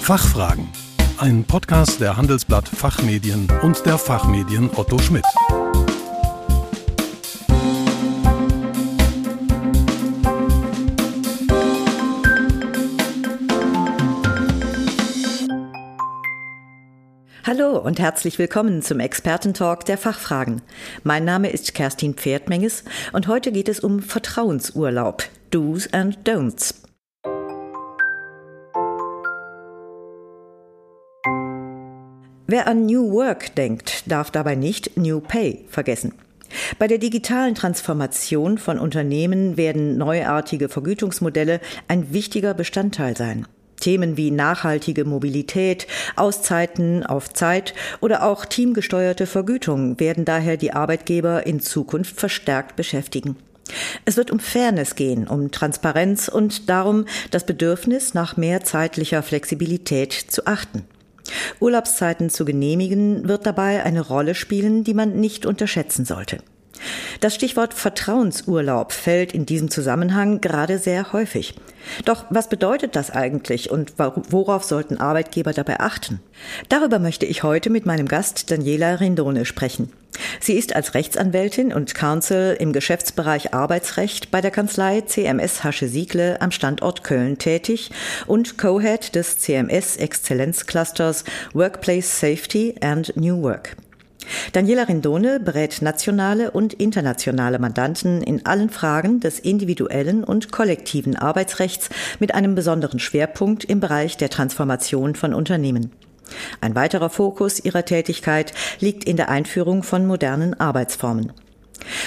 Fachfragen. Ein Podcast der Handelsblatt Fachmedien und der Fachmedien Otto Schmidt. Hallo und herzlich willkommen zum Expertentalk der Fachfragen. Mein Name ist Kerstin Pferdmenges und heute geht es um Vertrauensurlaub, Do's and Don'ts. Wer an New Work denkt, darf dabei nicht New Pay vergessen. Bei der digitalen Transformation von Unternehmen werden neuartige Vergütungsmodelle ein wichtiger Bestandteil sein. Themen wie nachhaltige Mobilität, Auszeiten auf Zeit oder auch teamgesteuerte Vergütung werden daher die Arbeitgeber in Zukunft verstärkt beschäftigen. Es wird um Fairness gehen, um Transparenz und darum, das Bedürfnis nach mehr zeitlicher Flexibilität zu achten. Urlaubszeiten zu genehmigen wird dabei eine Rolle spielen, die man nicht unterschätzen sollte. Das Stichwort Vertrauensurlaub fällt in diesem Zusammenhang gerade sehr häufig. Doch was bedeutet das eigentlich und worauf sollten Arbeitgeber dabei achten? Darüber möchte ich heute mit meinem Gast Daniela Rindone sprechen. Sie ist als Rechtsanwältin und Counsel im Geschäftsbereich Arbeitsrecht bei der Kanzlei CMS Hasche Siegle am Standort Köln tätig und Co-Head des CMS Exzellenzclusters Workplace Safety and New Work. Daniela Rindone berät nationale und internationale Mandanten in allen Fragen des individuellen und kollektiven Arbeitsrechts mit einem besonderen Schwerpunkt im Bereich der Transformation von Unternehmen. Ein weiterer Fokus ihrer Tätigkeit liegt in der Einführung von modernen Arbeitsformen.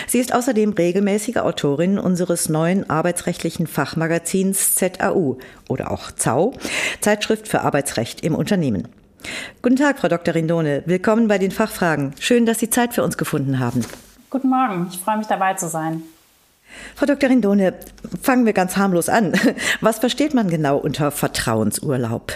Sie ist außerdem regelmäßige Autorin unseres neuen arbeitsrechtlichen Fachmagazins ZAU oder auch ZAU, Zeitschrift für Arbeitsrecht im Unternehmen. Guten Tag, Frau Dr. Rindone. Willkommen bei den Fachfragen. Schön, dass Sie Zeit für uns gefunden haben. Guten Morgen. Ich freue mich dabei zu sein. Frau Dr. Rindone, fangen wir ganz harmlos an. Was versteht man genau unter Vertrauensurlaub?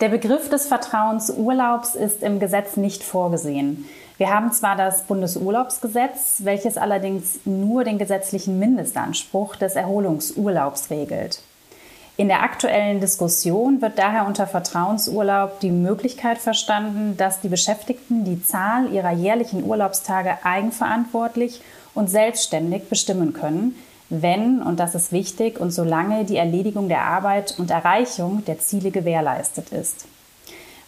Der Begriff des Vertrauensurlaubs ist im Gesetz nicht vorgesehen. Wir haben zwar das Bundesurlaubsgesetz, welches allerdings nur den gesetzlichen Mindestanspruch des Erholungsurlaubs regelt. In der aktuellen Diskussion wird daher unter Vertrauensurlaub die Möglichkeit verstanden, dass die Beschäftigten die Zahl ihrer jährlichen Urlaubstage eigenverantwortlich und selbstständig bestimmen können, wenn, und das ist wichtig, und solange die Erledigung der Arbeit und Erreichung der Ziele gewährleistet ist.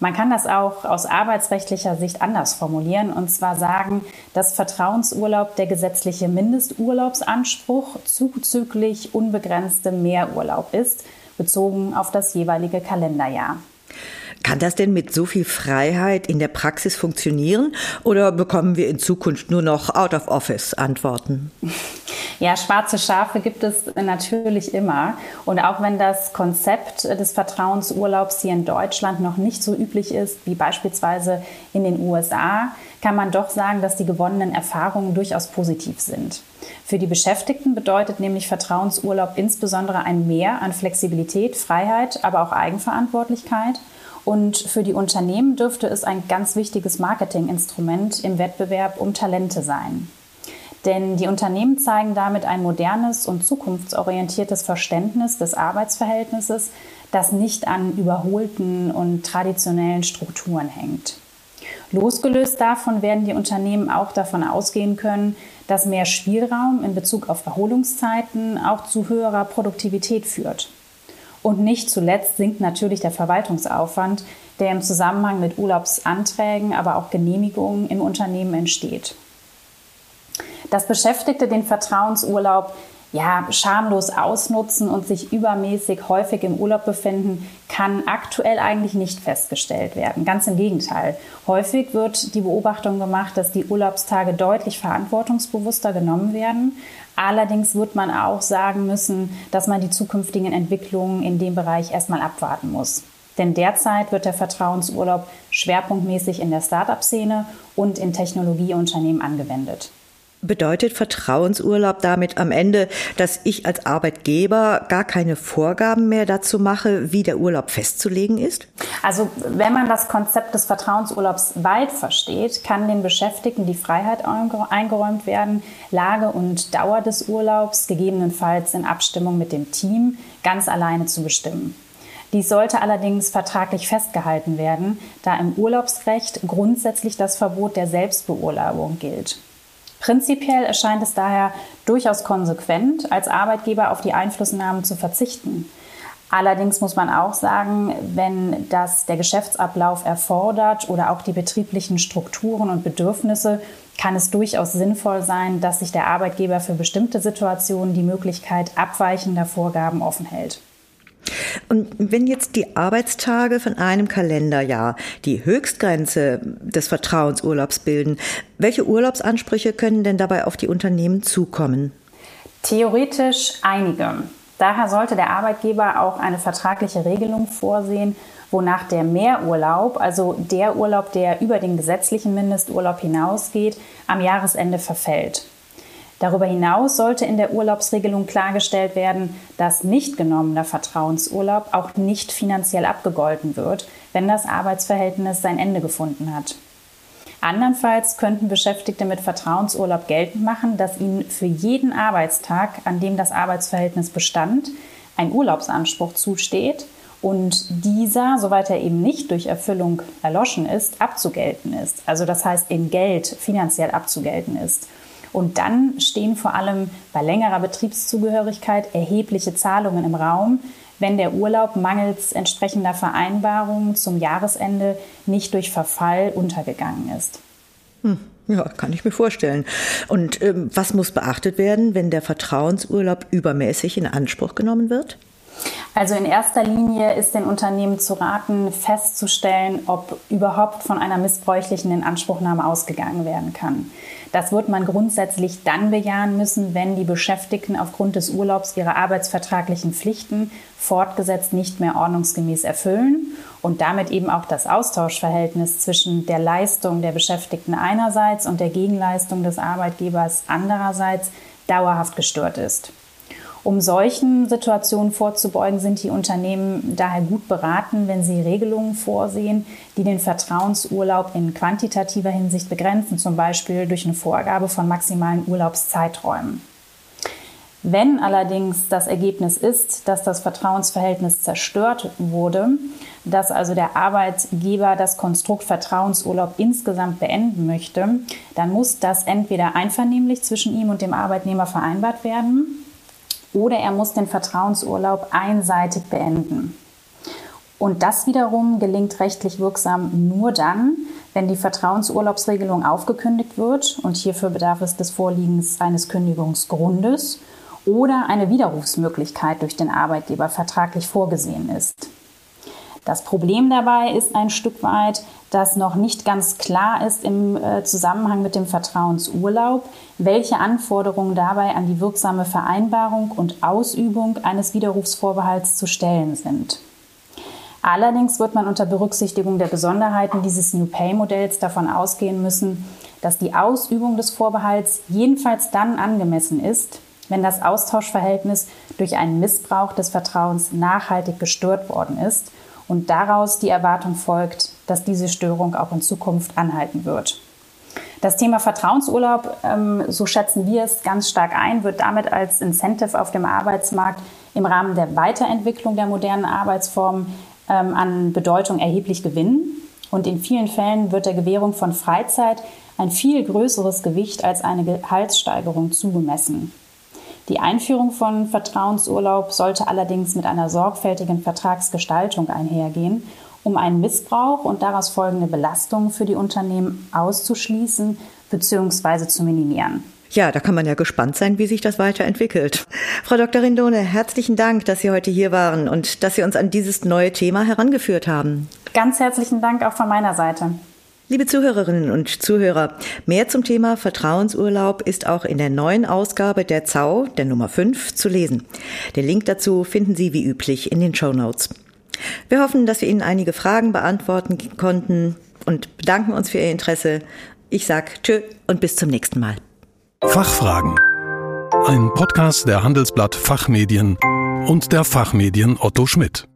Man kann das auch aus arbeitsrechtlicher Sicht anders formulieren und zwar sagen, dass Vertrauensurlaub der gesetzliche Mindesturlaubsanspruch zuzüglich unbegrenzte Mehrurlaub ist, bezogen auf das jeweilige Kalenderjahr. Kann das denn mit so viel Freiheit in der Praxis funktionieren oder bekommen wir in Zukunft nur noch Out-of-Office-Antworten? Ja, schwarze Schafe gibt es natürlich immer. Und auch wenn das Konzept des Vertrauensurlaubs hier in Deutschland noch nicht so üblich ist wie beispielsweise in den USA, kann man doch sagen, dass die gewonnenen Erfahrungen durchaus positiv sind. Für die Beschäftigten bedeutet nämlich Vertrauensurlaub insbesondere ein Mehr an Flexibilität, Freiheit, aber auch Eigenverantwortlichkeit. Und für die Unternehmen dürfte es ein ganz wichtiges Marketinginstrument im Wettbewerb um Talente sein. Denn die Unternehmen zeigen damit ein modernes und zukunftsorientiertes Verständnis des Arbeitsverhältnisses, das nicht an überholten und traditionellen Strukturen hängt. Losgelöst davon werden die Unternehmen auch davon ausgehen können, dass mehr Spielraum in Bezug auf Erholungszeiten auch zu höherer Produktivität führt. Und nicht zuletzt sinkt natürlich der Verwaltungsaufwand, der im Zusammenhang mit Urlaubsanträgen, aber auch Genehmigungen im Unternehmen entsteht. Dass Beschäftigte den Vertrauensurlaub ja, schamlos ausnutzen und sich übermäßig häufig im Urlaub befinden, kann aktuell eigentlich nicht festgestellt werden. Ganz im Gegenteil. Häufig wird die Beobachtung gemacht, dass die Urlaubstage deutlich verantwortungsbewusster genommen werden. Allerdings wird man auch sagen müssen, dass man die zukünftigen Entwicklungen in dem Bereich erstmal abwarten muss. Denn derzeit wird der Vertrauensurlaub schwerpunktmäßig in der Start-up-Szene und in Technologieunternehmen angewendet. Bedeutet Vertrauensurlaub damit am Ende, dass ich als Arbeitgeber gar keine Vorgaben mehr dazu mache, wie der Urlaub festzulegen ist? Also wenn man das Konzept des Vertrauensurlaubs weit versteht, kann den Beschäftigten die Freiheit eingeräumt werden, Lage und Dauer des Urlaubs gegebenenfalls in Abstimmung mit dem Team ganz alleine zu bestimmen. Dies sollte allerdings vertraglich festgehalten werden, da im Urlaubsrecht grundsätzlich das Verbot der Selbstbeurlaubung gilt. Prinzipiell erscheint es daher durchaus konsequent, als Arbeitgeber auf die Einflussnahmen zu verzichten. Allerdings muss man auch sagen, wenn das der Geschäftsablauf erfordert oder auch die betrieblichen Strukturen und Bedürfnisse, kann es durchaus sinnvoll sein, dass sich der Arbeitgeber für bestimmte Situationen die Möglichkeit abweichender Vorgaben offen hält. Und wenn jetzt die Arbeitstage von einem Kalenderjahr die Höchstgrenze des Vertrauensurlaubs bilden, welche Urlaubsansprüche können denn dabei auf die Unternehmen zukommen? Theoretisch einige. Daher sollte der Arbeitgeber auch eine vertragliche Regelung vorsehen, wonach der Mehrurlaub, also der Urlaub, der über den gesetzlichen Mindesturlaub hinausgeht, am Jahresende verfällt. Darüber hinaus sollte in der Urlaubsregelung klargestellt werden, dass nicht genommener Vertrauensurlaub auch nicht finanziell abgegolten wird, wenn das Arbeitsverhältnis sein Ende gefunden hat. Andernfalls könnten Beschäftigte mit Vertrauensurlaub geltend machen, dass ihnen für jeden Arbeitstag, an dem das Arbeitsverhältnis bestand, ein Urlaubsanspruch zusteht und dieser, soweit er eben nicht durch Erfüllung erloschen ist, abzugelten ist. Also das heißt in Geld finanziell abzugelten ist. Und dann stehen vor allem bei längerer Betriebszugehörigkeit erhebliche Zahlungen im Raum, wenn der Urlaub mangels entsprechender Vereinbarungen zum Jahresende nicht durch Verfall untergegangen ist. Hm. Ja, kann ich mir vorstellen. Und ähm, was muss beachtet werden, wenn der Vertrauensurlaub übermäßig in Anspruch genommen wird? Also in erster Linie ist den Unternehmen zu raten, festzustellen, ob überhaupt von einer missbräuchlichen Inanspruchnahme ausgegangen werden kann. Das wird man grundsätzlich dann bejahen müssen, wenn die Beschäftigten aufgrund des Urlaubs ihre arbeitsvertraglichen Pflichten fortgesetzt nicht mehr ordnungsgemäß erfüllen und damit eben auch das Austauschverhältnis zwischen der Leistung der Beschäftigten einerseits und der Gegenleistung des Arbeitgebers andererseits dauerhaft gestört ist. Um solchen Situationen vorzubeugen, sind die Unternehmen daher gut beraten, wenn sie Regelungen vorsehen, die den Vertrauensurlaub in quantitativer Hinsicht begrenzen, zum Beispiel durch eine Vorgabe von maximalen Urlaubszeiträumen. Wenn allerdings das Ergebnis ist, dass das Vertrauensverhältnis zerstört wurde, dass also der Arbeitgeber das Konstrukt Vertrauensurlaub insgesamt beenden möchte, dann muss das entweder einvernehmlich zwischen ihm und dem Arbeitnehmer vereinbart werden oder er muss den Vertrauensurlaub einseitig beenden. Und das wiederum gelingt rechtlich wirksam nur dann, wenn die Vertrauensurlaubsregelung aufgekündigt wird und hierfür bedarf es des Vorliegens eines Kündigungsgrundes oder eine Widerrufsmöglichkeit durch den Arbeitgeber vertraglich vorgesehen ist. Das Problem dabei ist ein Stück weit, dass noch nicht ganz klar ist im äh, Zusammenhang mit dem Vertrauensurlaub, welche Anforderungen dabei an die wirksame Vereinbarung und Ausübung eines Widerrufsvorbehalts zu stellen sind. Allerdings wird man unter Berücksichtigung der Besonderheiten dieses New Pay-Modells davon ausgehen müssen, dass die Ausübung des Vorbehalts jedenfalls dann angemessen ist, wenn das Austauschverhältnis durch einen Missbrauch des Vertrauens nachhaltig gestört worden ist und daraus die Erwartung folgt, dass diese Störung auch in Zukunft anhalten wird. Das Thema Vertrauensurlaub, ähm, so schätzen wir es ganz stark ein, wird damit als Incentive auf dem Arbeitsmarkt im Rahmen der Weiterentwicklung der modernen Arbeitsformen ähm, an Bedeutung erheblich gewinnen. Und in vielen Fällen wird der Gewährung von Freizeit ein viel größeres Gewicht als eine Gehaltssteigerung zugemessen. Die Einführung von Vertrauensurlaub sollte allerdings mit einer sorgfältigen Vertragsgestaltung einhergehen, um einen Missbrauch und daraus folgende Belastungen für die Unternehmen auszuschließen bzw. zu minimieren. Ja, da kann man ja gespannt sein, wie sich das weiterentwickelt. Frau Dr. Rindone, herzlichen Dank, dass Sie heute hier waren und dass Sie uns an dieses neue Thema herangeführt haben. Ganz herzlichen Dank auch von meiner Seite. Liebe Zuhörerinnen und Zuhörer, mehr zum Thema Vertrauensurlaub ist auch in der neuen Ausgabe der ZAU, der Nummer 5, zu lesen. Den Link dazu finden Sie wie üblich in den Show Notes. Wir hoffen, dass wir Ihnen einige Fragen beantworten konnten und bedanken uns für Ihr Interesse. Ich sag Tschö und bis zum nächsten Mal. Fachfragen. Ein Podcast der Handelsblatt Fachmedien und der Fachmedien Otto Schmidt.